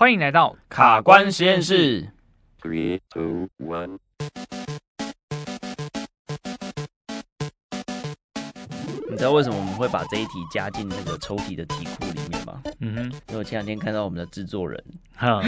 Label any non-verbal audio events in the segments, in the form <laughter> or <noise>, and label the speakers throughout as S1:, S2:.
S1: 欢迎来到卡关实验室。
S2: Three, two, one。
S3: 你知道为什么我们会把这一题加进那个抽题的题库里面吗？
S1: 嗯哼，
S3: 因为我前两天看到我们的制作人，<laughs>
S1: 哈，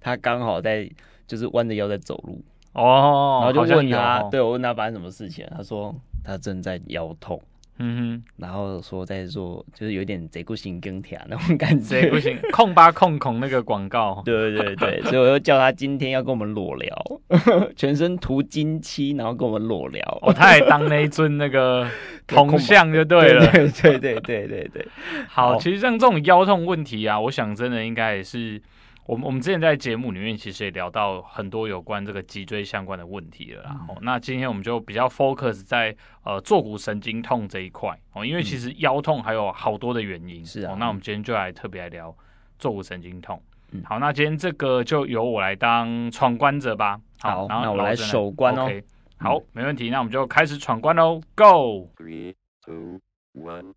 S3: 他刚好在就是弯着腰在走路
S1: 哦，
S3: 然后就问他，
S1: 哦、
S3: 对我问他发生什么事情，他说他正在腰痛。
S1: 嗯哼，
S3: 然后说在做，就是有点贼不行跟帖那种感觉，
S1: 贼不行控八控孔那个广告，<laughs>
S3: 对对对，所以我又叫他今天要跟我们裸聊，<laughs> 全身涂金漆，然后跟我们裸聊。
S1: 哦，他也当那一尊那个 <laughs> 铜像就对了，
S3: 对对对对对对。
S1: 好，其实像这种腰痛问题啊，我想真的应该也是。我们我们之前在节目里面其实也聊到很多有关这个脊椎相关的问题了啦。哦、嗯，那今天我们就比较 focus 在呃坐骨神经痛这一块哦，因为其实腰痛还有好多的原因。是啊、哦，那我们今天就来特别来聊坐骨神经痛。嗯，好，那今天这个就由我来当闯关者吧。好，
S3: 好，那我来守关哦。
S1: OK，好，没问题。那我们就开始闯关喽，Go。
S2: Three, two, one.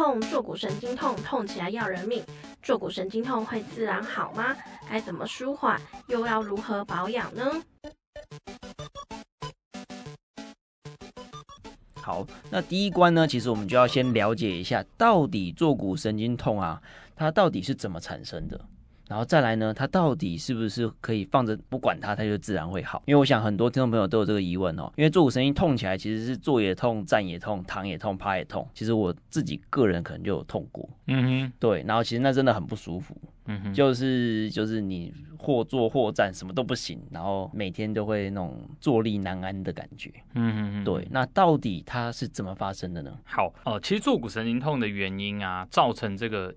S4: 痛，坐骨神经痛，痛起来要人命。坐骨神经痛会自然好吗？该怎么舒缓？又要如何保养呢？
S3: 好，那第一关呢，其实我们就要先了解一下，到底坐骨神经痛啊，它到底是怎么产生的？然后再来呢，它到底是不是可以放着不管它，它就自然会好？因为我想很多听众朋友都有这个疑问哦。因为坐骨神经痛起来，其实是坐也痛、站也痛、躺也痛、趴也痛。其实我自己个人可能就有痛过，
S1: 嗯哼，对。
S3: 然后其实那真的很不舒服，嗯哼，就是就是你或坐或站什么都不行，然后每天都会那种坐立难安的感觉，嗯哼哼，对。那到底它是怎么发生的呢？
S1: 好，呃，其实坐骨神经痛的原因啊，造成这个。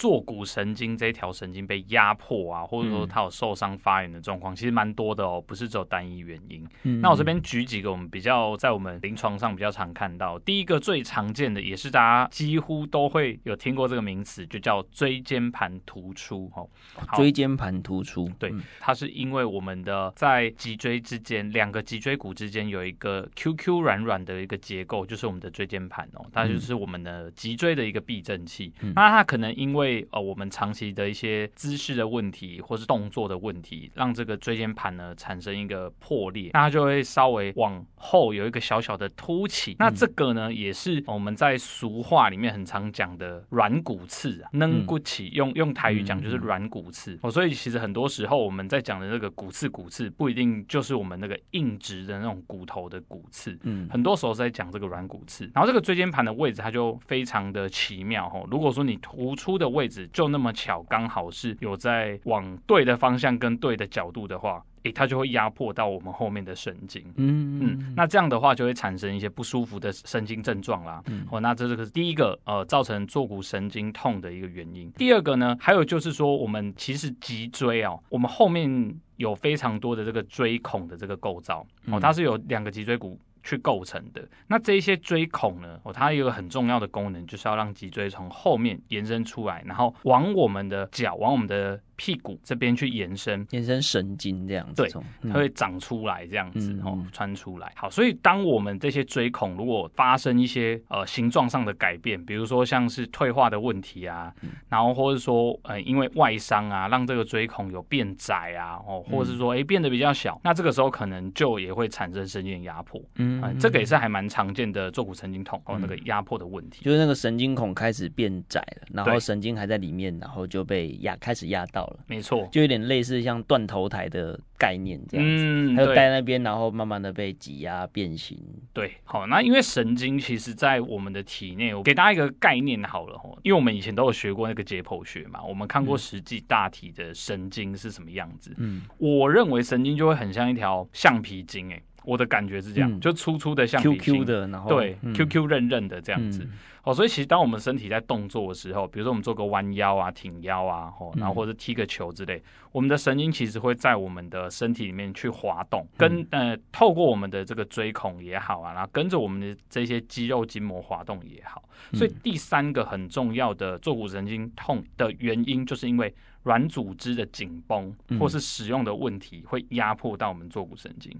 S1: 坐骨神经这条神经被压迫啊，或者说它有受伤发炎的状况，嗯、其实蛮多的哦，不是只有单一原因。嗯、那我这边举几个我们比较在我们临床上比较常看到，第一个最常见的，也是大家几乎都会有听过这个名词，就叫椎间盘突出。哦，
S3: 椎间盘突出，
S1: 对，它是因为我们的在脊椎之间，两个脊椎骨之间有一个 Q Q 软软的一个结构，就是我们的椎间盘哦，它就是我们的脊椎的一个避震器。嗯、那它可能因为呃，我们长期的一些姿势的问题，或是动作的问题，让这个椎间盘呢产生一个破裂，那它就会稍微往后有一个小小的凸起。那这个呢，也是我们在俗话里面很常讲的软骨刺啊，软骨起，用用台语讲就是软骨刺。哦，所以其实很多时候我们在讲的那个骨刺骨刺，不一定就是我们那个硬直的那种骨头的骨刺，嗯，很多时候是在讲这个软骨刺。然后这个椎间盘的位置，它就非常的奇妙哦。如果说你突出的位置就那么巧，刚好是有在往对的方向跟对的角度的话，诶、欸，它就会压迫到我们后面的神经。嗯嗯，那这样的话就会产生一些不舒服的神经症状啦。嗯，哦，那这这个是第一个呃造成坐骨神经痛的一个原因。第二个呢，还有就是说，我们其实脊椎哦，我们后面有非常多的这个椎孔的这个构造哦，它是有两个脊椎骨。去构成的。那这一些椎孔呢？哦，它有一个很重要的功能，就是要让脊椎从后面延伸出来，然后往我们的脚，往我们的。屁股这边去延伸，
S3: 延伸神经这样子，
S1: 对，它会长出来这样子，哦，穿出来。好，所以当我们这些椎孔如果发生一些呃形状上的改变，比如说像是退化的问题啊，然后或者说呃因为外伤啊，让这个椎孔有变窄啊，哦，或者是说哎变得比较小，那这个时候可能就也会产生神经压迫。嗯，这个也是还蛮常见的坐骨神经痛哦，那个压迫的问题，
S3: 就是那个神经孔开始变窄了，然后神经还在里面，然后就被压开始压到。
S1: 没错，
S3: 就有点类似像断头台的概念这样子，嗯，它就待在那边，然后慢慢的被挤压变形。
S1: 对，好，那因为神经其实，在我们的体内，我给大家一个概念好了哈，因为我们以前都有学过那个解剖学嘛，我们看过实际大体的神经是什么样子。嗯，我认为神经就会很像一条橡皮筋，诶，我的感觉是这样，嗯、就粗粗的橡皮筋
S3: ，Q Q 的，然后
S1: 对、
S3: 嗯、
S1: ，Q Q 韧韧的这样子。嗯。哦，所以其实当我们身体在动作的时候，比如说我们做个弯腰啊、挺腰啊，哦，然后或者踢个球之类，嗯、我们的神经其实会在我们的身体里面去滑动，跟呃透过我们的这个椎孔也好啊，然后跟着我们的这些肌肉筋膜滑动也好。所以第三个很重要的坐骨神经痛的原因，就是因为软组织的紧绷或是使用的问题会压迫到我们坐骨神经。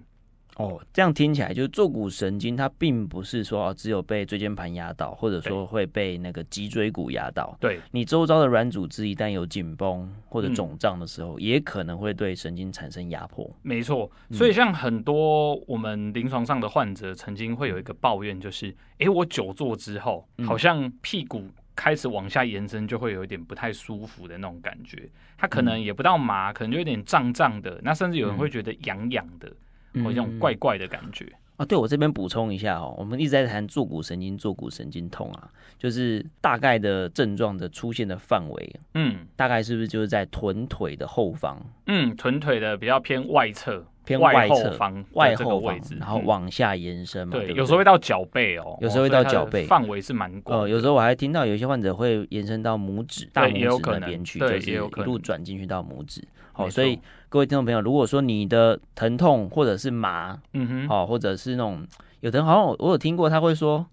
S3: 哦，这样听起来就是坐骨神经它并不是说哦只有被椎间盘压到，或者说会被那个脊椎骨压到。
S1: 对，
S3: 你周遭的软组织一旦有紧绷或者肿胀的时候，嗯，也可能会对神经产生压迫。
S1: 没错，所以像很多我们临床上的患者曾经会有一个抱怨，就是哎，我久坐之后好像屁股。开始往下延伸，就会有一点不太舒服的那种感觉。它可能也不到麻，可能就有点胀胀的。那甚至有人会觉得痒痒的，或一种怪怪的感觉。
S3: 啊，对，我这边补充一下哦，我们一直在谈坐骨神经、坐骨神经痛啊，就是大概的症状的出现的范围，嗯，大概是不是就是在臀腿的后方？
S1: 嗯，臀腿的比较偏外侧。
S3: 偏外侧
S1: 方，
S3: 外后位置，然后往下延伸嘛。
S1: 对，有时候会到脚背哦，
S3: 有时候会到脚背，
S1: 范围是蛮广。
S3: 哦，有时候我还听到有些患者会延伸到拇指、大拇指那边去，就是一路转进去到拇指。好，所以各位听众朋友，如果说你的疼痛或者是麻，嗯哼，好，或者是那种有的人好像我有听过，他会说，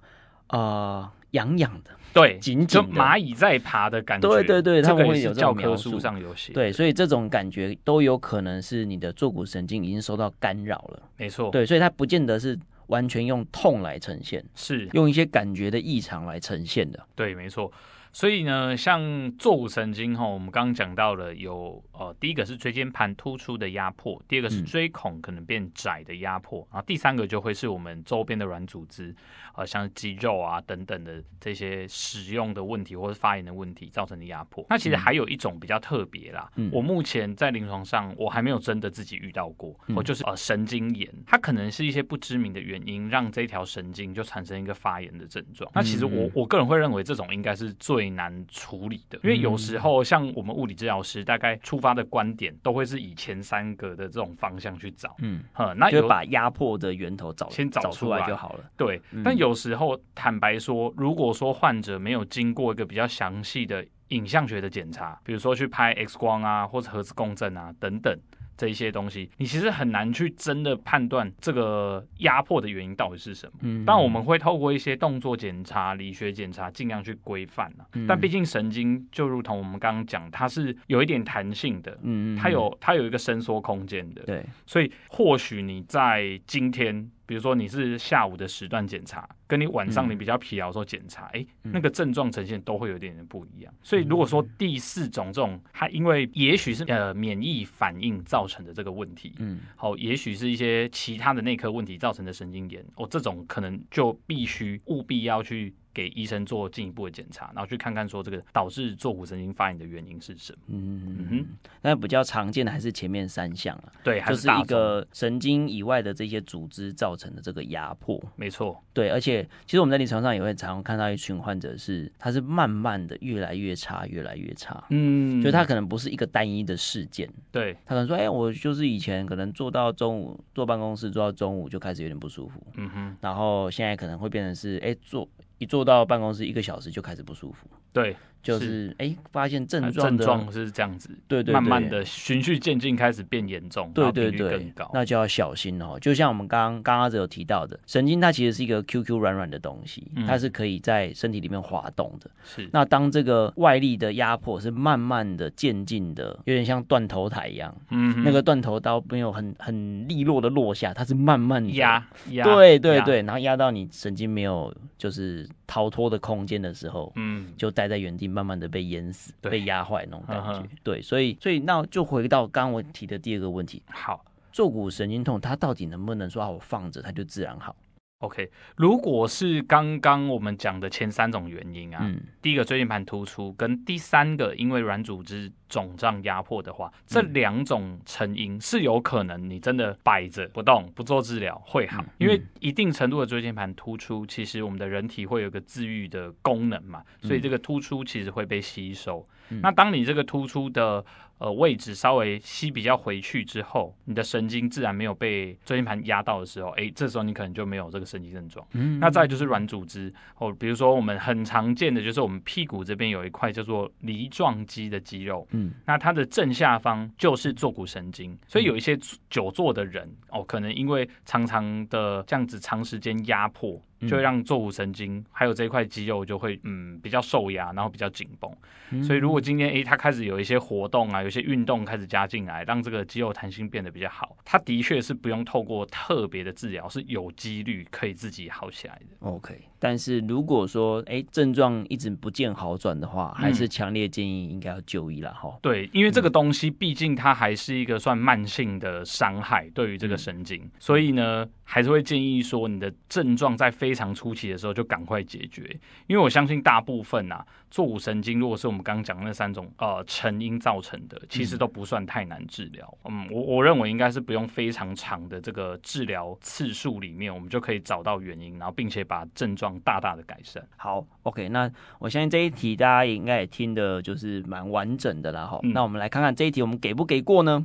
S3: 呃，痒痒的。
S1: 对，紧紧就蚂蚁在爬的感觉。
S3: 对对对，他们会
S1: 有教科书上有写。
S3: 对，所以这种感觉都有可能是你的坐骨神经已经受到干扰了。
S1: 没错。
S3: 对，所以它不见得是完全用痛来呈现，
S1: 是
S3: 用一些感觉的异常来呈现的。
S1: 对，没错。所以呢，像坐骨神经哈，我们刚刚讲到了有呃，第一个是椎间盘突出的压迫，第二个是椎孔可能变窄的压迫，嗯、然后第三个就会是我们周边的软组织，呃，像肌肉啊等等的这些使用的问题或者发炎的问题造成的压迫。那其实还有一种比较特别啦，嗯、我目前在临床上我还没有真的自己遇到过，我、嗯、就是呃神经炎，它可能是一些不知名的原因让这条神经就产生一个发炎的症状。那其实我我个人会认为这种应该是最最难处理的，因为有时候像我们物理治疗师，大概出发的观点都会是以前三个的这种方向去找，嗯，那就
S3: 把压迫的源头找
S1: 先找出来
S3: 就好了。
S1: 对，但有时候坦白说，如果说患者没有经过一个比较详细的影像学的检查，比如说去拍 X 光啊，或者核磁共振啊等等。这一些东西，你其实很难去真的判断这个压迫的原因到底是什么。嗯，但我们会透过一些动作检查、理学检查，尽量去规范嗯。但毕竟神经就如同我们刚刚讲，它是有一点弹性的。嗯，它有它有一个伸缩空间的。对，所以或许你在今天。比如说你是下午的时段检查，跟你晚上你比较疲劳的时候检查，哎、嗯，那个症状呈现都会有点点不一样。所以如果说第四种这种，它因为也许是呃免疫反应造成的这个问题，嗯，好，也许是一些其他的内科问题造成的神经炎，哦，这种可能就必须务必要去。给医生做进一步的检查，然后去看看说这个导致坐骨神经发炎的原因是什么。嗯嗯嗯。
S3: 那比较常见的还是前面三项啊，
S1: 对，
S3: 就是一个神经以外的这些组织造成的这个压迫。
S1: 没错，
S3: 对，而且其实我们在临床上也会常常看到一群患者是，他是慢慢的越来越差，越来越差。嗯，就他可能不是一个单一的事件。
S1: 对，
S3: 他可能说，哎、欸，我就是以前可能坐到中午，坐办公室坐到中午就开始有点不舒服。嗯哼，然后现在可能会变成是，哎、欸，坐。一坐到办公室一个小时就开始不舒服，
S1: 对，
S3: 就是哎、欸，发现症状
S1: 症状是这样子，
S3: 对，对对，
S1: 慢慢的循序渐进开始变严重，
S3: 对对对，那就要小心哦。就像我们刚刚刚刚只有提到的，神经它其实是一个 Q Q 软软的东西，它是可以在身体里面滑动的。是、嗯，那当这个外力的压迫是慢慢的渐进的，有点像断头台一样，嗯，那个断头刀没有很很利落的落下，它是慢慢的
S1: 压压，
S3: 对对对，然后压到你神经没有就是。逃脱的空间的时候，嗯，就待在原地，慢慢的被淹死、被压坏那种感觉。对，所以，所以那就回到刚刚我提的第二个问题。好，坐骨神经痛，它到底能不能说啊，我放着它就自然好
S1: ？OK，如果是刚刚我们讲的前三种原因啊，嗯、第一个椎间盘突出，跟第三个因为软组织肿胀压迫的话，这两种成因是有可能你真的摆着不动不做治疗会好，嗯、因为一定程度的椎间盘突出，其实我们的人体会有个自愈的功能嘛，所以这个突出其实会被吸收。嗯、那当你这个突出的呃，位置稍微吸比较回去之后，你的神经自然没有被椎间盘压到的时候，哎，这时候你可能就没有这个神经症状。嗯，那再就是软组织哦，比如说我们很常见的就是我们屁股这边有一块叫做梨状肌的肌肉，嗯，那它的正下方就是坐骨神经，所以有一些久坐的人哦，可能因为常常的这样子长时间压迫。就会让坐骨神经还有这一块肌肉就会嗯比较受压，然后比较紧绷。嗯、所以如果今天诶他开始有一些活动啊，有些运动开始加进来，让这个肌肉弹性变得比较好。它的确是不用透过特别的治疗，是有几率可以自己好起来的。
S3: OK，但是如果说哎症状一直不见好转的话，还是强烈建议应该要就医了哈。
S1: 嗯、对，因为这个东西毕竟它还是一个算慢性的伤害，对于这个神经，嗯、所以呢。还是会建议说，你的症状在非常初期的时候就赶快解决，因为我相信大部分啊，坐骨神经如果是我们刚刚讲的那三种呃成因造成的，其实都不算太难治疗。嗯，我我认为应该是不用非常长的这个治疗次数里面，我们就可以找到原因，然后并且把症状大大的改善。
S3: 好，OK，那我相信这一题大家也应该也听的就是蛮完整的了哈。嗯、那我们来看看这一题我们给不给过呢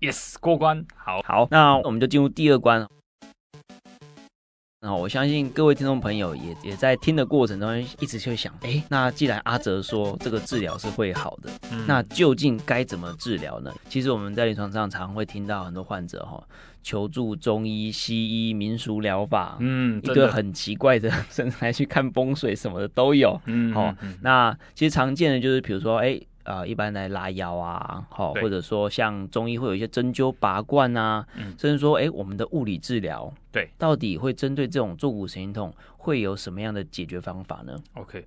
S1: ？Yes，过关。好，
S3: 好，那我们就进入第二关。那我相信各位听众朋友也也在听的过程中，一直就想，哎，那既然阿哲说这个治疗是会好的，嗯、那究竟该怎么治疗呢？其实我们在临床上常常会听到很多患者哈，求助中医、西医、民俗疗法，嗯，一个很奇怪的，甚至还去看风水什么的都有。嗯，好，那其实常见的就是，比如说，哎。啊、呃，一般来拉腰啊，好，或者说像中医会有一些针灸拔罐啊，嗯、甚至说，哎，我们的物理治疗，
S1: 对，
S3: 到底会针对这种坐骨神经痛会有什么样的解决方法呢
S1: ？OK，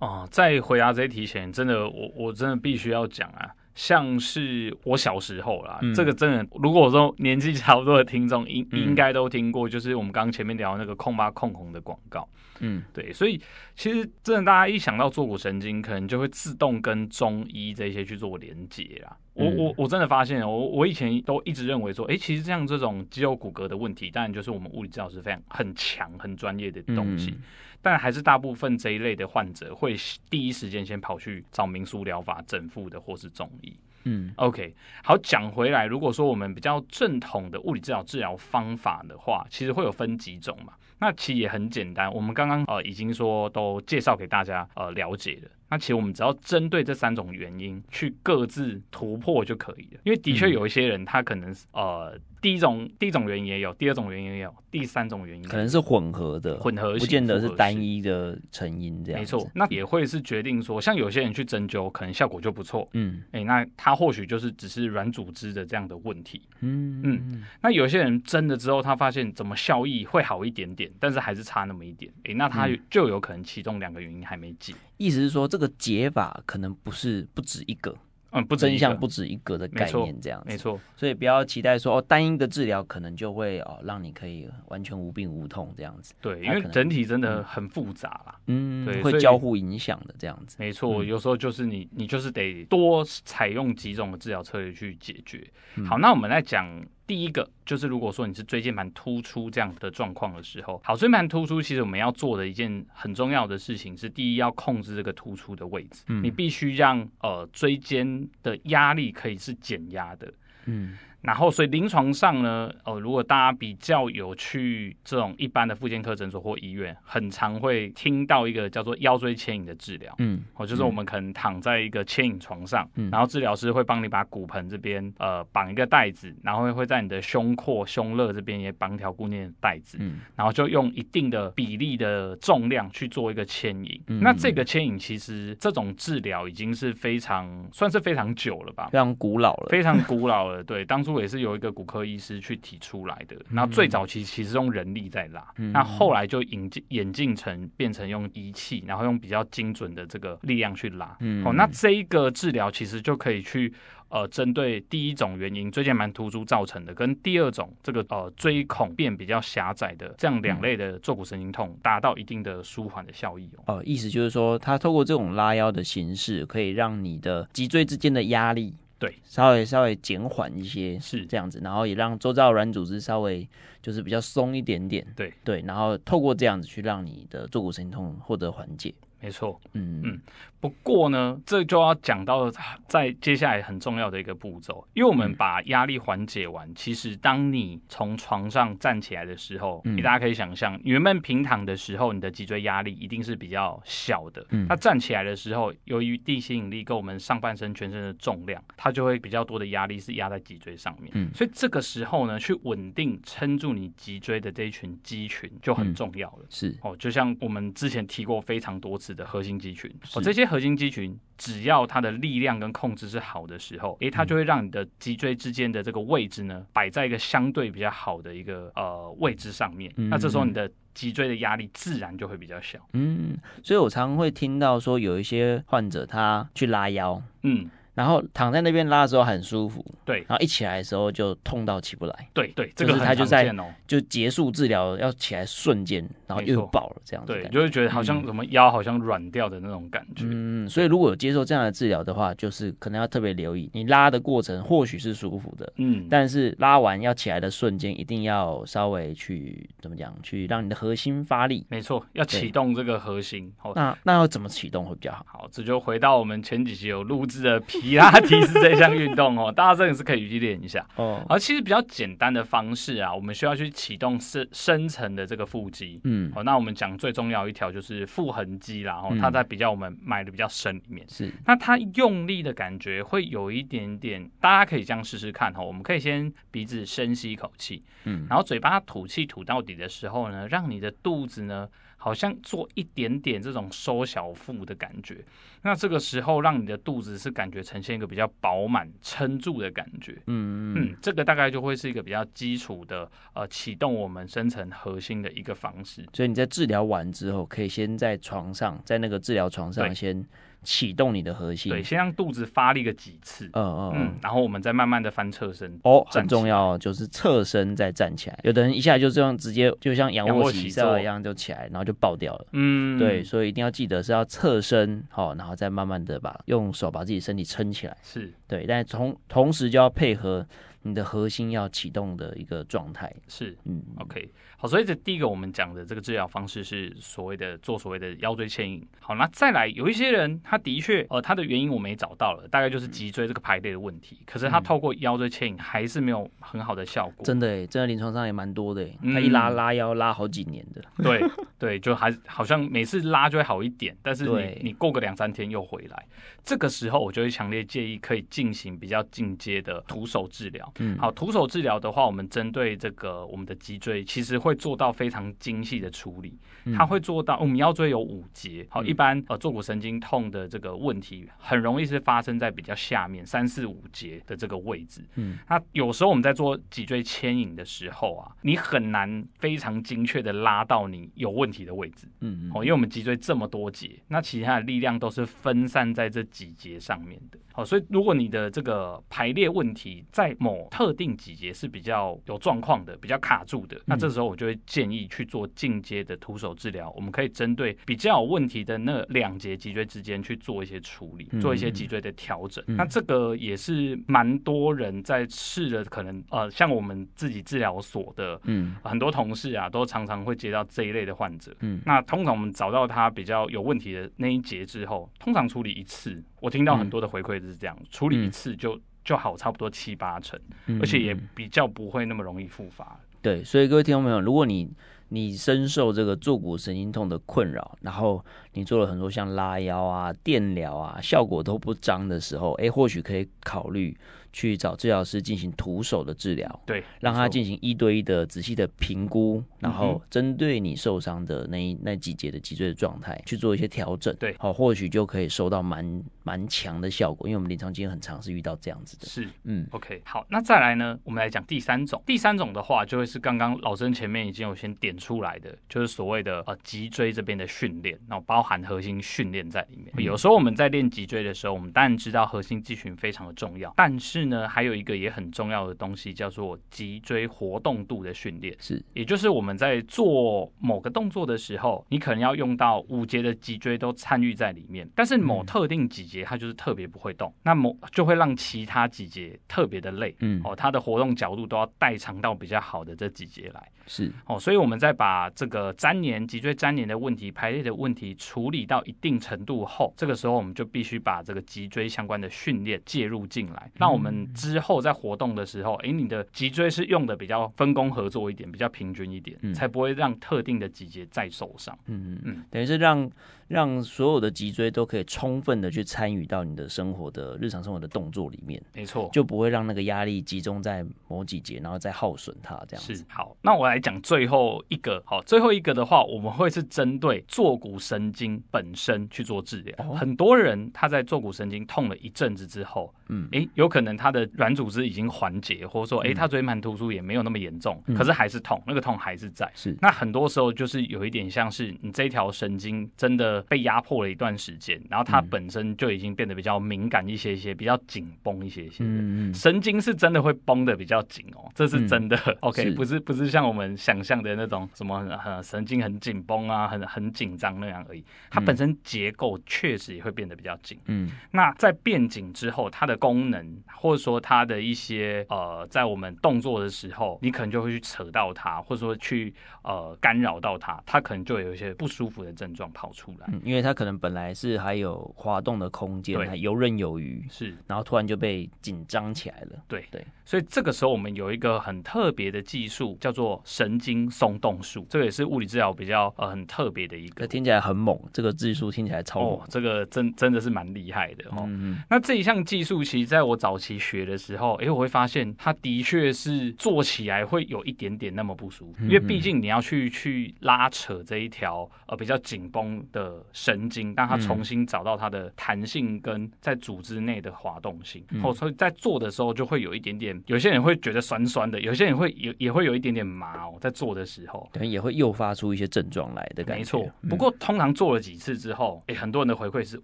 S1: 哦、呃，在回答这一题前，真的，我我真的必须要讲啊。像是我小时候啦，嗯、这个真的，如果说年纪差不多的听众应应该都听过，就是我们刚刚前面聊的那个控巴控红的广告，嗯，对，所以其实真的大家一想到坐骨神经，可能就会自动跟中医这些去做连接啦。我我我真的发现，我我以前都一直认为说，哎、欸，其实像这种肌肉骨骼的问题，当然就是我们物理治疗师非常很强很专业的东西。嗯但还是大部分这一类的患者会第一时间先跑去找民俗疗法整复的，或是中医。嗯，OK，好，讲回来，如果说我们比较正统的物理治疗治疗方法的话，其实会有分几种嘛。那其实也很简单，我们刚刚呃已经说都介绍给大家呃了解了。那其实我们只要针对这三种原因去各自突破就可以了。因为的确有一些人他可能呃。第一种第一种原因也有，第二种原因也有，第三种原因
S3: 可能是混合的，混合不见得是单一的成因这样。
S1: 没错，那也会是决定说，像有些人去针灸，可能效果就不错，嗯，哎、欸，那他或许就是只是软组织的这样的问题，嗯嗯。那有些人针了之后，他发现怎么效益会好一点点，但是还是差那么一点，哎、欸，那他就有可能其中两个原因还没解。
S3: 意思是说，这个解法可能不是不止一个。嗯，不真相不止一个的概念，这样子，
S1: 没错，
S3: 所以不要期待说哦，单一的治疗可能就会哦，让你可以完全无病无痛这样子。
S1: 对，因为整体真的很复杂啦，
S3: 嗯，对，会交互影响的这样子。
S1: 没错，有时候就是你，你就是得多采用几种的治疗策略去解决。好，那我们来讲。第一个就是，如果说你是椎间盘突出这样的状况的时候，好，椎间盘突出其实我们要做的一件很重要的事情是，第一要控制这个突出的位置，嗯，你必须让呃椎间的压力可以是减压的，嗯。然后，所以临床上呢，呃，如果大家比较有去这种一般的复健科诊所或医院，很常会听到一个叫做腰椎牵引的治疗，嗯，哦，就是我们可能躺在一个牵引床上，嗯，然后治疗师会帮你把骨盆这边呃绑一个带子，然后会在你的胸廓、胸肋这边也绑条固定的带子，嗯，然后就用一定的比例的重量去做一个牵引。嗯，那这个牵引其实这种治疗已经是非常算是非常久了吧，
S3: 非常古老了，
S1: 非常古老了，对，当初。也是由一个骨科医师去提出来的，那最早期其实用人力在拉，嗯、那后来就引进演进成变成用仪器，然后用比较精准的这个力量去拉。嗯、哦，那这一个治疗其实就可以去呃针对第一种原因椎间盘突出造成的，跟第二种这个呃椎孔变比较狭窄的这样两类的坐骨神经痛，达到一定的舒缓的效益哦。
S3: 哦，意思就是说，它透过这种拉腰的形式，可以让你的脊椎之间的压力。
S1: 对，
S3: 稍微稍微减缓一些，是。这样子，然后也让周遭软组织稍微就是比较松一点点，
S1: 对。
S3: 对，然后透过这样子去让你的坐骨神经痛获得缓解。
S1: 没错，嗯。嗯，不过呢，这就要讲到在接下来很重要的一个步骤，因为我们把压力缓解完，嗯、其实当你从床上站起来的时候，你、嗯、大家可以想象，你原本平躺的时候，你的脊椎压力一定是比较小的，嗯，它站起来的时候，由于地心引力跟我们上半身全身的重量，它就会比较多的压力是压在脊椎上面，嗯，所以这个时候呢，去稳定撑住你脊椎的这一群肌群就很重要了，
S3: 嗯、是。
S1: 哦，就像我们之前提过非常多次。的核心肌群，哦，这些核核心肌群只要它的力量跟控制是好的时候，诶，它就会让你的脊椎之间的这个位置呢，摆在一个相对比较好的一个呃位置上面。那这时候你的脊椎的压力自然就会比较小。
S3: 嗯，所以我常常会听到说有一些患者他去拉腰，嗯。然后躺在那边拉的时候很舒服，
S1: 对，
S3: 然后一起来的时候就痛到起不来，
S1: 对对，这个
S3: 他就在就结束治疗要起来瞬间，然后又爆了这样子，
S1: 对，就会觉得好像什么腰好像软掉的那种感觉，
S3: 嗯，所以如果有接受这样的治疗的话，就是可能要特别留意，你拉的过程或许是舒服的，嗯，但是拉完要起来的瞬间一定要稍微去怎么讲，去让你的核心发力，
S1: 没错，要启动这个核心，
S3: 那那要怎么启动会比较好？
S1: 好，这就回到我们前几集有录制的皮拉提斯这项运动哦，<laughs> 大家真的是可以去练一下哦。而其实比较简单的方式啊，我们需要去启动深深层的这个腹肌，嗯，好，那我们讲最重要一条就是腹横肌啦，哦，它在比较我们埋的比较深里面，是。那它用力的感觉会有一点点，大家可以这样试试看哈。我们可以先鼻子深吸一口气，嗯，然后嘴巴吐气吐到底的时候呢，让你的肚子呢。好像做一点点这种收小腹的感觉，那这个时候让你的肚子是感觉呈现一个比较饱满撑住的感觉，嗯嗯，这个大概就会是一个比较基础的呃启动我们深层核心的一个方式。
S3: 所以你在治疗完之后，可以先在床上，在那个治疗床上先。启动你的核心，
S1: 对，先让肚子发力个几次，嗯嗯嗯，然后我们再慢慢的翻侧身，
S3: 哦，很重要，就是侧身再站起来。有的人一下就这样直接就像仰卧起坐一样就起来，然后就爆掉了，嗯，对，所以一定要记得是要侧身，好，然后再慢慢的把用手把自己身体撑起来，
S1: 是。
S3: 对，但同同时就要配合。你的核心要启动的一个状态
S1: 是，嗯，OK，好，所以这第一个我们讲的这个治疗方式是所谓的做所谓的腰椎牵引。好，那再来有一些人他的确，呃，他的原因我们也找到了，大概就是脊椎这个排列的问题，可是他透过腰椎牵引还是没有很好的效果。
S3: 真的诶，真的临床上也蛮多的，他一拉拉腰拉好几年的。
S1: 对对，就还好像每次拉就会好一点，但是你你过个两三天又回来，这个时候我就会强烈建议可以进行比较进阶的徒手治疗。嗯，好，徒手治疗的话，我们针对这个我们的脊椎，其实会做到非常精细的处理。它会做到，我们腰椎有五节，好，一般呃坐骨神经痛的这个问题，很容易是发生在比较下面三四五节的这个位置。嗯，那有时候我们在做脊椎牵引的时候啊，你很难非常精确的拉到你有问题的位置。嗯，哦，因为我们脊椎这么多节，那其他的力量都是分散在这几节上面的。好，所以如果你的这个排列问题在某特定几节是比较有状况的，比较卡住的，那这时候我就会建议去做进阶的徒手治疗。我们可以针对比较有问题的那两节脊椎之间去做一些处理，做一些脊椎的调整。那这个也是蛮多人在试的，可能呃，像我们自己治疗所的，嗯，很多同事啊，都常常会接到这一类的患者。嗯，那通常我们找到他比较有问题的那一节之后，通常处理一次，我听到很多的回馈是这样，处理一次就。就好，差不多七八成，而且也比较不会那么容易复发。
S3: 对，所以各位听众朋友，如果你你深受这个坐骨神经痛的困扰，然后你做了很多像拉腰啊、电疗啊，效果都不彰的时候，哎，或许可以考虑。去找治疗师进行徒手的治疗，
S1: 对，
S3: 让他进行一对一的仔细的评估，然后针对你受伤的那一那几节的脊椎的状态去做一些调整，
S1: 对，
S3: 好，或许就可以收到蛮蛮强的效果，因为我们临床经验很长是遇到这样子的，
S1: 是，嗯，OK，好，那再来呢，我们来讲第三种，第三种的话就会是刚刚老曾前面已经有先点出来的，就是所谓的呃脊椎这边的训练，然后包含核心训练在里面。有时候我们在练脊椎的时候，我们当然知道核心肌群非常的重要，但是呢，还有一个也很重要的东西叫做脊椎活动度的训练，是，也就是我们在做某个动作的时候，你可能要用到五节的脊椎都参与在里面，但是某特定几节它就是特别不会动，那某就会让其他几节特别的累，嗯，哦，它的活动角度都要代偿到比较好的这几节来，是，哦，所以我们在把这个粘连脊椎粘连的问题、排列的问题处理到一定程度后，这个时候我们就必须把这个脊椎相关的训练介入进来，让我们们之后在活动的时候，哎，你的脊椎是用的比较分工合作一点，比较平均一点，嗯、才不会让特定的脊节再受伤。
S3: 嗯嗯。嗯，等于是让让所有的脊椎都可以充分的去参与到你的生活的日常生活的动作里面。
S1: 没错，
S3: 就不会让那个压力集中在某几节，然后再耗损它这样子。
S1: 是好，那我来讲最后一个。好，最后一个的话，我们会是针对坐骨神经本身去做治疗。哦、很多人他在坐骨神经痛了一阵子之后，嗯，诶，有可能他的软组织已经缓解，或者说，诶，他椎盘突出也没有那么严重，嗯、可是还是痛，那个痛还是在。是，那很多时候就是有一点像是你这条神经真的被压迫了一段时间，然后它本身就已经变得比较敏感一些些，比较紧绷一些些。嗯嗯，神经是真的会绷得比较紧哦，这是真的。嗯、OK，是不是不是像我们想象的那种什么很神经很紧绷啊，很很紧张那样而已。它本身结构确实也会变得比较紧。嗯，那在变紧之后，它的功能或者说它的一些呃，在我们动作的时候，你可能就会去扯到它，或者说去呃干扰到它，它可能就有一些不舒服的症状跑出来。
S3: 嗯，因为它可能本来是还有滑动的空间，还游刃有余，是，然后突然就被紧张起来了。
S1: 对。对，所以这个时候我们有一个很特别的技术，叫做神经松动术，这个也是物理治疗比较呃很特别的一个。
S3: 听起来很猛，这个技术听起来超猛，
S1: 哦，这个真真的是蛮厉害的哦。那这一项技术，其实在我早期学的时候，哎，我会发现它的确是做起来会有一点点那么不舒服，因为毕竟你要去去拉扯这一条呃比较紧绷的神经，让它重新找到它的弹性跟在组织内的滑动性。哦，所以在做的时候就会有一点点，有些人会觉得酸酸的，有些人会也也会有一点点麻哦，在做的时候，
S3: 可能，也会诱发出一些症状来的感觉。
S1: 没错，不过通常做了几次之后，哎，很多人的回馈是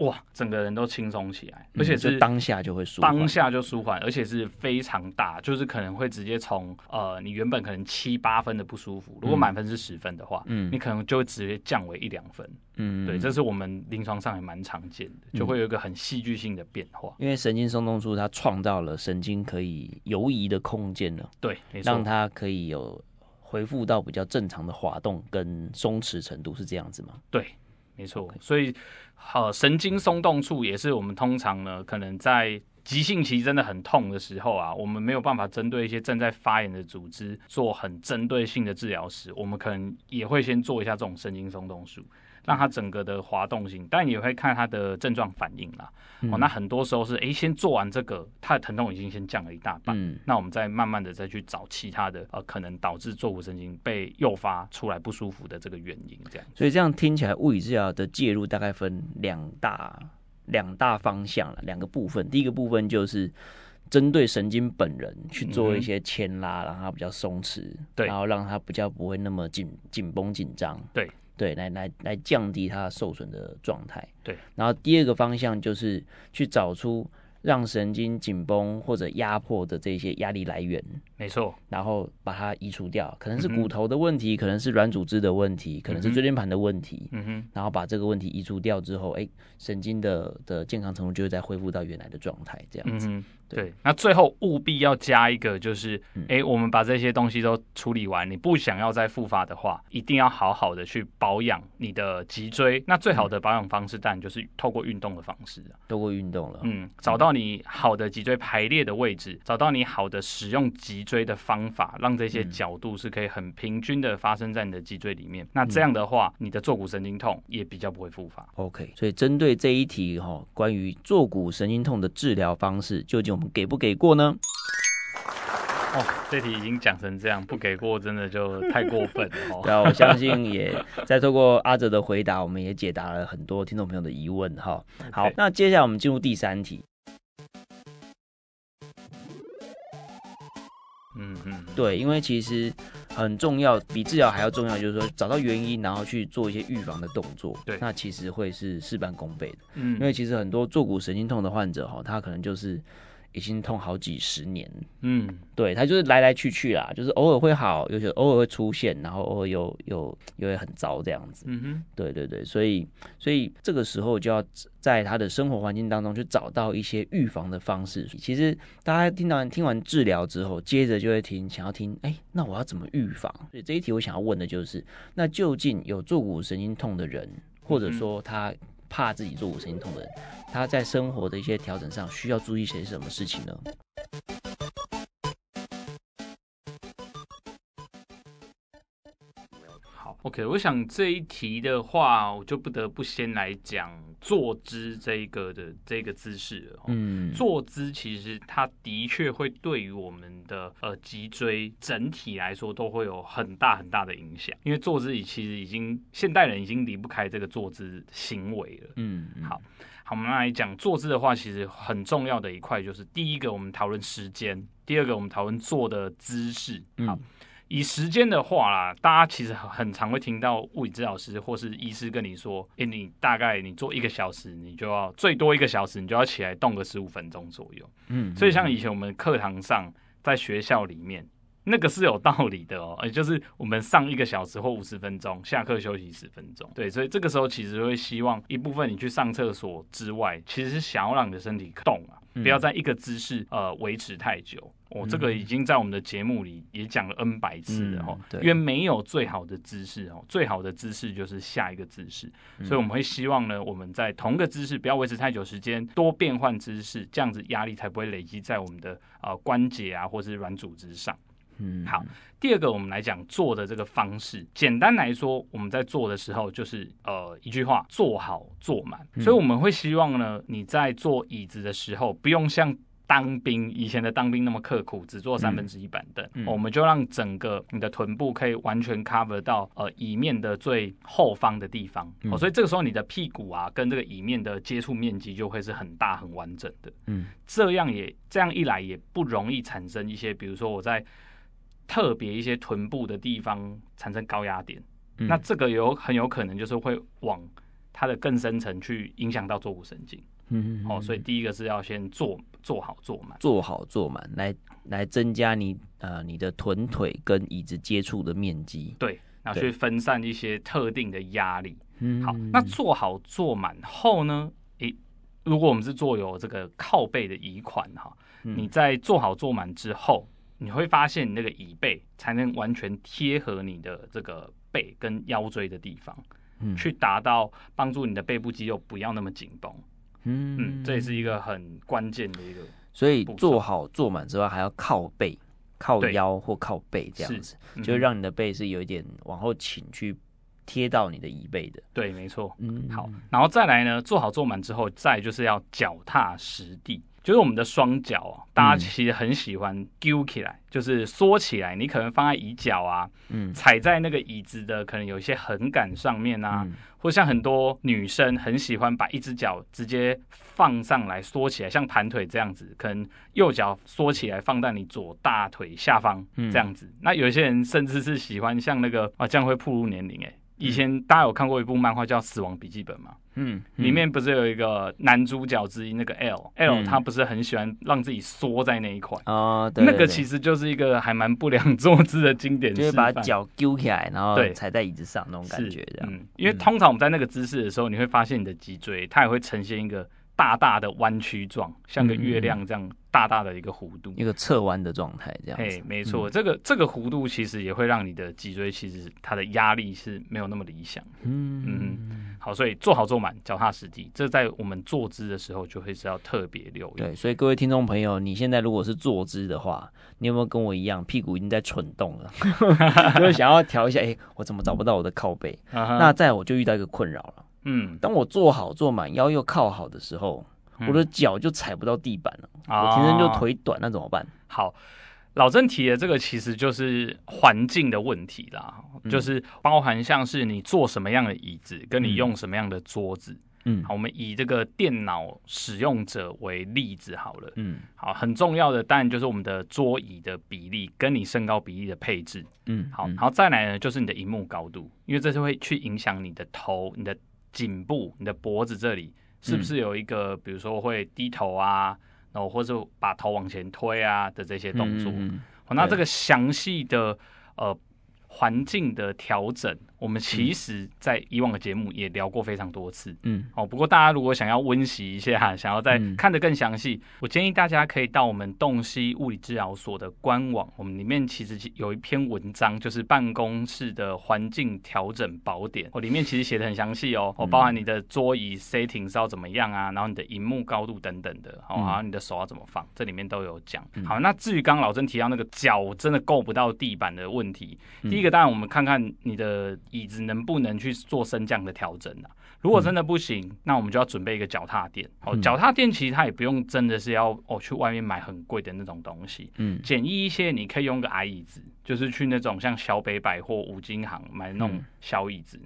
S1: 哇，整个人都轻松起来，而且是
S3: 当下就会舒缓，
S1: 当下就舒缓，而且是非常大，就是可能会直接从呃，你原本可能七八分的不舒服，如果满分是十分的话，嗯，你可能就会直接降为一两分，嗯，对，这是我们临床上也蛮常见的，就会有一个很戏剧性的变化，
S3: 因为神经松动术它创造了神经可以游移的空间呢，
S1: 对，没错，
S3: 让它可以有恢复到比较正常的滑动跟松弛程度，是这样子吗？
S1: 对。没错，所以好神经松动处也是我们通常呢，可能在急性期真的很痛的时候啊，我们没有办法针对一些正在发炎的组织做很针对性的治疗时，我们可能也会先做一下这种神经松动术。让它整个的滑动性，但也会看它的症状反应啦。嗯、哦，那很多时候是，哎，先做完这个，它的疼痛已经先降了一大半。嗯，那我们再慢慢的再去找其他的，呃，可能导致坐骨神经被诱发出来不舒服的这个原因，这样。
S3: 所以这样听起来，物理治疗的介入大概分两大两大方向了，两个部分。第一个部分就是针对神经本人去做一些牵拉，让它比较松弛，对，然后让它比较不会那么紧紧绷紧张，
S1: 对。
S3: 对，来来来降低它受损的状态。
S1: 对，
S3: 然后第二个方向就是去找出让神经紧绷或者压迫的这些压力来源。
S1: 没错，
S3: 然后把它移除掉，可能是骨头的问题，嗯、可能是软组织的问题，可能是椎间盘的问题。嗯哼，然后把这个问题移除掉之后，哎，神经的的健康程度就会再恢复到原来的状态，这样子。嗯
S1: 对，那最后务必要加一个，就是，哎，我们把这些东西都处理完，你不想要再复发的话，一定要好好的去保养你的脊椎。那最好的保养方式，当然就是透过运动的方式啊，
S3: 透过运动了。
S1: 嗯，找到你好的脊椎排列的位置，找到你好的使用脊椎的方法，让这些角度是可以很平均的发生在你的脊椎里面。那这样的话，你的坐骨神经痛也比较不会复发。
S3: OK，所以针对这一题哈，关于坐骨神经痛的治疗方式，究竟我们给不给过呢？
S1: 哦，这题已经讲成这样，不给过真的就太过分了哦。
S3: 对啊，我相信 <laughs> 也在透过阿哲的回答，我们也解答了很多听众朋友的疑问哈。好.那接下来我们进入第三题。嗯嗯，对，因为其实很重要，比治疗还要重要，就是说找到原因，然后去做一些预防的动作。对，那其实会是事半功倍的。嗯，因为其实很多坐骨神经痛的患者哈，他可能就是。已经痛好几十年，嗯，对，他就是来来去去啦，就是偶尔会好，有些偶尔会出现，然后偶尔又又又会很糟这样子，嗯哼，对对对，所以所以这个时候就要在他的生活环境当中去找到一些预防的方式。其实大家听到听完治疗之后，接着就会听想要听，哎，那我要怎么预防？所以这一题我想要问的就是，那究竟有坐骨神经痛的人，或者说他怕自己做五神经痛的人，他在生活的一些调整上需要注意些什么事情呢？
S1: 好，OK，我想这一题的话，我就不得不先来讲坐姿这一个的这个姿势了。嗯，坐姿其实它的确会对于我们的呃脊椎整体来说都会有很大很大的影响，因为坐姿其实已经现代人已经离不开这个坐姿行为了。嗯，好，好，我们来讲坐姿的话，其实很重要的一块就是第一个我们讨论时间，第二个我们讨论坐的姿势。好。嗯以时间的话啦，大家其实很常会听到物理治疗师或是医师跟你说：“诶，你大概你做一个小时，你就要最多一个小时，你就要起来动个十五分钟左右。”嗯，所以像以前我们课堂上，在学校里面，那个是有道理的哦，也就是我们上一个小时或五十分钟，下课休息十分钟。对，所以这个时候其实会希望一部分你去上厕所之外，其实是想要让你的身体动啊，不要在一个姿势呃维持太久。我、哦、这个已经在我们的节目里也讲了 N 百次了哈，因为没有最好的姿势哦，最好的姿势就是下一个姿势，所以我们会希望呢，我们在同个姿势不要维持太久时间，多变换姿势，这样子压力才不会累积在我们的呃关节啊或是软组织上。嗯，好，第二个我们来讲做的这个方式，简单来说，我们在做的时候就是呃一句话，坐好坐满，所以我们会希望呢，你在坐椅子的时候不用像。当兵以前的当兵那么刻苦，只坐三分之一板凳，嗯。嗯，我们就让整个你的臀部可以完全 cover 到呃椅面的最后方的地方，嗯，哦，所以这个时候你的屁股啊跟这个椅面的接触面积就会是很大很完整的，嗯，这样也这样一来也不容易产生一些，比如说我在特别一些臀部的地方产生高压点，嗯，那这个有很有可能就是会往它的更深层去影响到坐骨神经。嗯，好，所以第一个是要先坐坐好坐满，
S3: 坐好坐满，来来增加你呃你的臀腿跟椅子接触的面积，
S1: 对，然后去分散一些特定的压力。嗯，好，那坐好坐满后呢，诶，如果我们是做有这个靠背的椅款哈，你在坐好坐满之后，你会发现你那个椅背才能完全贴合你的这个背跟腰椎的地方，嗯，去达到帮助你的背部肌肉不要那么紧绷。嗯，这也是一个很关键的一个，
S3: 所以做好坐满之外，还要靠背、靠腰或靠背这样子，是就让你的背是有一点往后倾，去贴到你的椅背的。
S1: 对，没错。嗯，好，然后再来呢，做好坐满之后，再就是要脚踏实地。就是我们的双脚啊，大家其实很喜欢揪起来，嗯、就是缩起来。你可能放在椅脚啊，嗯，踩在那个椅子的可能有一些横杆上面啊，嗯、或像很多女生很喜欢把一只脚直接放上来缩起来，像盘腿这样子，可能右脚缩起来放在你左大腿下方这样子。嗯、那有些人甚至是喜欢像那个啊，这样会暴露年龄哎。以前大家有看过一部漫画叫《死亡笔记本》吗？嗯，里面不是有一个男主角之一那个 L，L 他不是很喜欢让自己缩在那一块
S3: 啊？
S1: 那个其实就是一个还蛮不良坐姿的经典，
S3: 就是把脚揪起来，然后踩在椅子上那种感觉，这样。
S1: 嗯，因为通常我们在那个姿势的时候，你会发现你的脊椎它也会呈现一个。大大的弯曲状，像个月亮这样大大的一个弧度，
S3: 一个侧弯的状态这样。
S1: 哎，没错，这个这个弧度其实也会让你的脊椎其实它的压力是没有那么理想。嗯嗯，好，所以坐好坐满，脚踏实地，这在我们坐姿的时候就会是要特别留意。
S3: 对，所以各位听众朋友，你现在如果是坐姿的话，你有没有跟我一样，屁股已经在蠢动了，<laughs> 就是想要调一下？哎，我怎么找不到我的靠背？那再我就遇到一个困扰了。嗯，当我坐好坐满，腰又靠好的时候，我的脚就踩不到地板了。嗯、我天生就腿短，那怎么办？
S1: 好，老郑提的这个其实就是环境的问题啦，嗯、就是包含像是你坐什么样的椅子，跟你用什么样的桌子。嗯，好，我们以这个电脑使用者为例子好了。嗯，好，很重要的当然就是我们的桌椅的比例跟你身高比例的配置。嗯，好，然后再来呢就是你的荧幕高度，因为这是会去影响你的头、你的。颈部，你的脖子这里是不是有一个，嗯、比如说会低头啊，然后或者把头往前推啊的这些动作？嗯嗯嗯，那这个详细的呃环境的调整，我们其实，在以往的节目也聊过非常多次。
S3: 嗯，
S1: 哦，不过大家如果想要温习一下，<laughs> 想要再看得更详细，嗯，我建议大家可以到我们洞悉物理治疗所的官网，我们里面其实有一篇文章，就是办公室的环境调整宝典。哦，里面其实写的很详细哦，哦，包含你的桌椅 setting 是要怎么样啊，然后你的荧幕高度等等的，哦，还有你的手要怎么放，这里面都有讲。好，那至于刚刚老曾提到那个脚真的够不到地板的问题，第一个当然我们看看你的。椅子能不能去做升降的调整呢、啊？如果真的不行，嗯、那我们就要准备一个脚踏垫。哦，脚踏垫其实它也不用真的是要哦去外面买很贵的那种东西。嗯，简易一些，你可以用个矮椅子，就是去那种像小北百货、五金行买那种小椅子，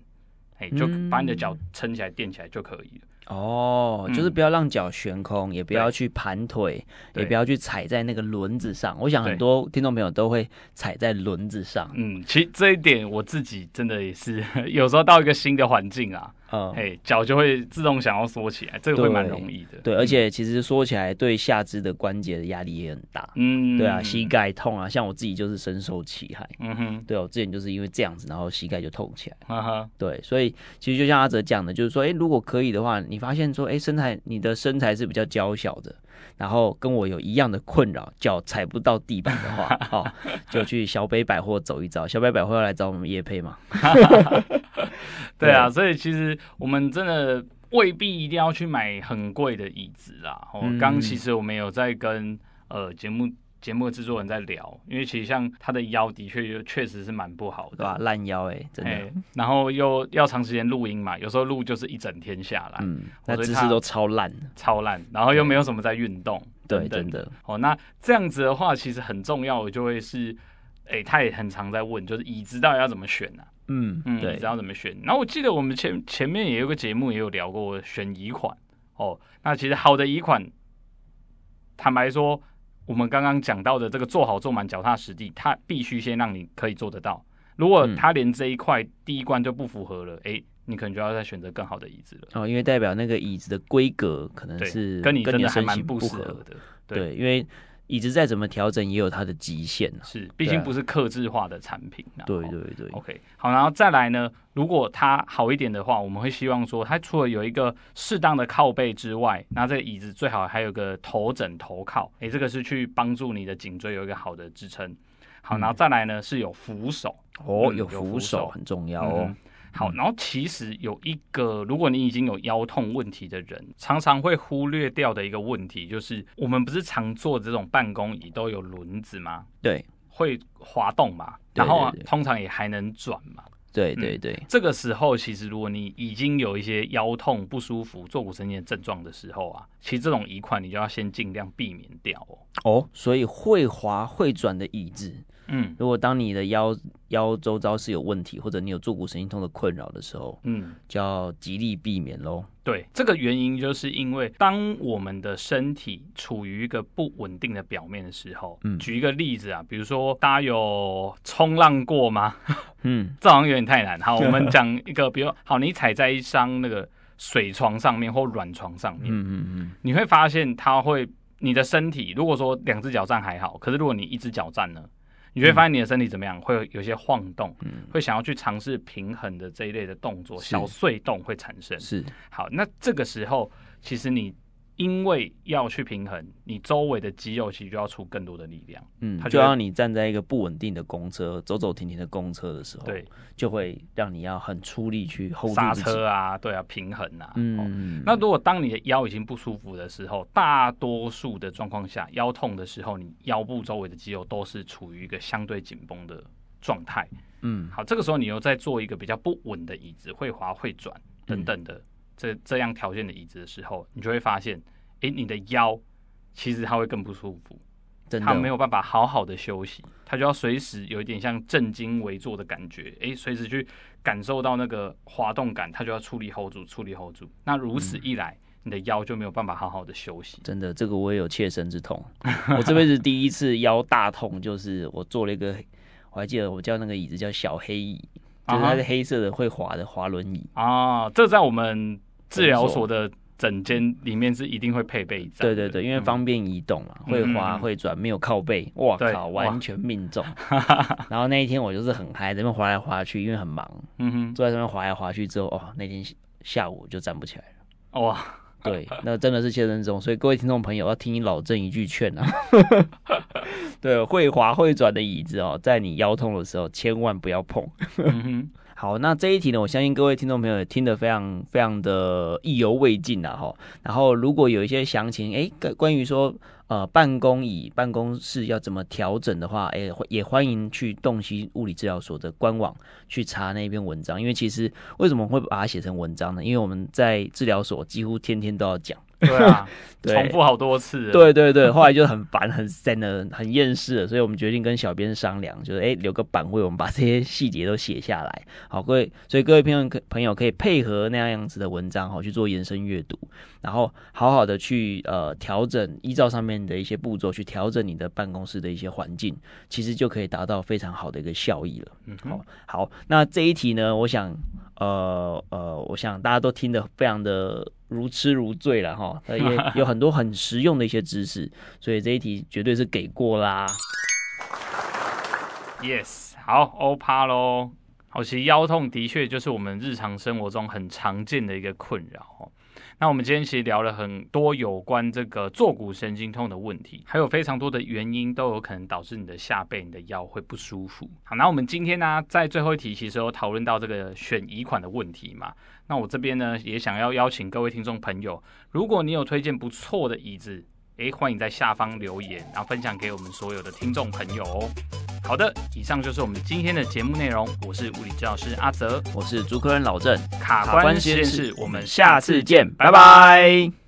S1: 哎、嗯，就把你的脚撑起来垫起来就可以了。
S3: 哦，就是不要让脚悬空，嗯、也不要去盘腿，也不要去踩在那个轮子上。我想很多听众朋友都会踩在轮子上。
S1: 嗯，其实这一点我自己真的也是，<laughs> 有时候到一个新的环境啊。嗯，嘿，脚就会自动想要缩起来，这个会蛮容易的。
S3: 对，而且其实缩起来对下肢的关节的压力也很大。嗯，对啊，膝盖痛啊，像我自己就是深受其害。嗯哼，对，我之前就是因为这样子，然后膝盖就痛起来。哈哈，对，所以其实就像阿哲讲的，就是说，哎，如果可以的话，你发现说，哎，身材你的身材是比较娇小的。然后跟我有一样的困扰，脚踩不到地板的话，<laughs> 哦，就去小北百货走一遭。小北百货要来找我们夜配嘛？<laughs>
S1: 对啊，所以其实我们真的未必一定要去买很贵的椅子啦。哦，嗯、刚其实我们有在跟呃节目节目的制作人在聊，因为其实像他的腰的确确实是蛮不好的，
S3: 对吧？烂腰哎、欸，真的。
S1: 然后又要长时间录音嘛，有时候录就是一整天下来，
S3: 嗯，那姿势都超烂，
S1: 超烂。然后又没有什么在运动，
S3: 对，真的。
S1: 哦，那这样子的话，其实很重要的就会是，哎、欸，他也很常在问，就是椅子到底要怎么选呢、啊？嗯嗯，对，椅子要怎么选？然后我记得我们前前面也有个节目也有聊过选椅款哦。那其实好的椅款，坦白说。我们刚刚讲到的这个做好做满脚踏实地，他必须先让你可以做得到。如果他连这一块第一关就不符合了，哎、嗯，你可能就要再选择更好的椅子了。
S3: 哦，因为代表那个椅子的规格可能是跟你真的还蛮不适合的。对，对，因为。椅子再怎么调整，也有它的极限、啊、
S1: 是，毕竟不是克制化的产品。
S3: 对对对。
S1: OK，好，然后再来呢，如果它好一点的话，我们会希望说，它除了有一个适当的靠背之外，那这个椅子最好还有个头枕头靠，哎、欸，这个是去帮助你的颈椎有一个好的支撑。好，然后再来呢，是有扶手
S3: 哦，有扶手很重要哦。嗯
S1: 好，然后其实有一个，如果你已经有腰痛问题的人，常常会忽略掉的一个问题，就是我们不是常坐这种办公椅都有轮子吗？
S3: 对，会
S1: 滑动嘛，然后通常也还能转嘛。
S3: 对对对，
S1: 这个时候其实如果你已经有一些腰痛不舒服、坐骨神经的症状的时候啊，其实这种椅款你就要先尽量避免掉哦。
S3: 哦，所以会滑会转的椅子。嗯，如果当你的腰腰周遭是有问题，或者你有坐骨神经痛的困扰的时候，嗯，就要极力避免喽。
S1: 对，这个原因就是因为当我们的身体处于一个不稳定的表面的时候，嗯，举一个例子啊，比如说大家有冲浪过吗？嗯，<laughs> 这好像有点太难。好，我们讲一个，比如好，你踩在一张那个水床上面或软床上面，嗯嗯嗯，你会发现它会，你的身体如果说两只脚站还好，可是如果你一只脚站呢？你会发现你的身体怎么样？会有些晃动，嗯、会想要去尝试平衡的这一类的动作，小碎动会产生。是，好，那这个时候其实你。因为要去平衡，你周围的肌肉其实就要出更多的力量。嗯，它就，
S3: 就要你站在一个不稳定的公车，走走停停的公车的时候，对，就会让你要很出力去 hold
S1: 刹车啊，对啊，平衡啊。嗯、哦，那如果当你的腰已经不舒服的时候，大多数的状况下，腰痛的时候，你腰部周围的肌肉都是处于一个相对紧绷的状态。嗯，好，这个时候你又在做一个比较不稳的椅子，会滑会转等等的。嗯这这样条件的椅子的时候，你就会发现，哎，你的腰其实它会更不舒服，它没有办法好好的休息，它就要随时有一点像正襟危坐的感觉，哎，随时去感受到那个滑动感，它就要处理 hold 住，处理 hold 住。那如此一来，嗯，你的腰就没有办法好好的休息。
S3: 真的，这个我也有切身之痛。<laughs> 我这辈子第一次腰大痛，就是我坐了一个，我还记得我叫那个椅子叫小黑椅。就是它是黑色的会滑的滑轮椅
S1: 啊，这在我们治疗所的整间里面是一定会配备一张。
S3: 对对对，因为方便移动嘛，嗯、会滑会转，没有靠背，哇靠，完全命中。<laughs> 然后那一天我就是很嗨，这边滑来滑去，因为很忙，嗯哼，坐在上面滑来滑去之后，哦，那天下午就站不起来了，哇。对，那真的是切身中，所以各位听众朋友要听老郑一句劝啊，<laughs> 对，会滑会转的椅子哦，在你腰痛的时候千万不要碰。好，那这一题呢，我相信各位听众朋友也听得非常非常的意犹未尽了哈。然后如果有一些详情，哎，关于说。呃，办公椅、办公室要怎么调整的话，哎，也欢迎去洞悉物理治疗所的官网去查那篇文章。因为其实为什么会把它写成文章呢？因为我们在治疗所几乎天天都要讲。
S1: 对啊，<laughs> 重复好多次。
S3: 对对对，后来就很烦、很散了、很厌世了，所以我们决定跟小编商量，就是哎，留个版位，我们把这些细节都写下来。好，各位，所以各位朋友可朋友可以配合那样样子的文章，好去做延伸阅读，然后好好的去呃调整，依照上面的一些步骤去调整你的办公室的一些环境，其实就可以达到非常好的一个效益了。嗯，好，好，那这一题呢，我想。呃呃，我想大家都听得非常的如痴如醉了哈，也 <laughs> 有很多很实用的一些知识，所以这一题绝对是给过啦。
S1: Yes，好，欧趴喽。好，其实腰痛的确就是我们日常生活中很常见的一个困扰。那我们今天其实聊了很多有关这个坐骨神经痛的问题，还有非常多的原因都有可能导致你的下背、你的腰会不舒服。好，那我们今天呢，在最后一题其实有讨论到这个选椅款的问题嘛。那我这边呢，也想要邀请各位听众朋友，如果你有推荐不错的椅子，诶，欢迎在下方留言，然后分享给我们所有的听众朋友哦。好的，以上就是我们今天的节目内容。我是物理治疗师阿泽，
S3: 我是主科人老郑，
S1: 卡关实验室，我们下次见，
S3: 拜拜。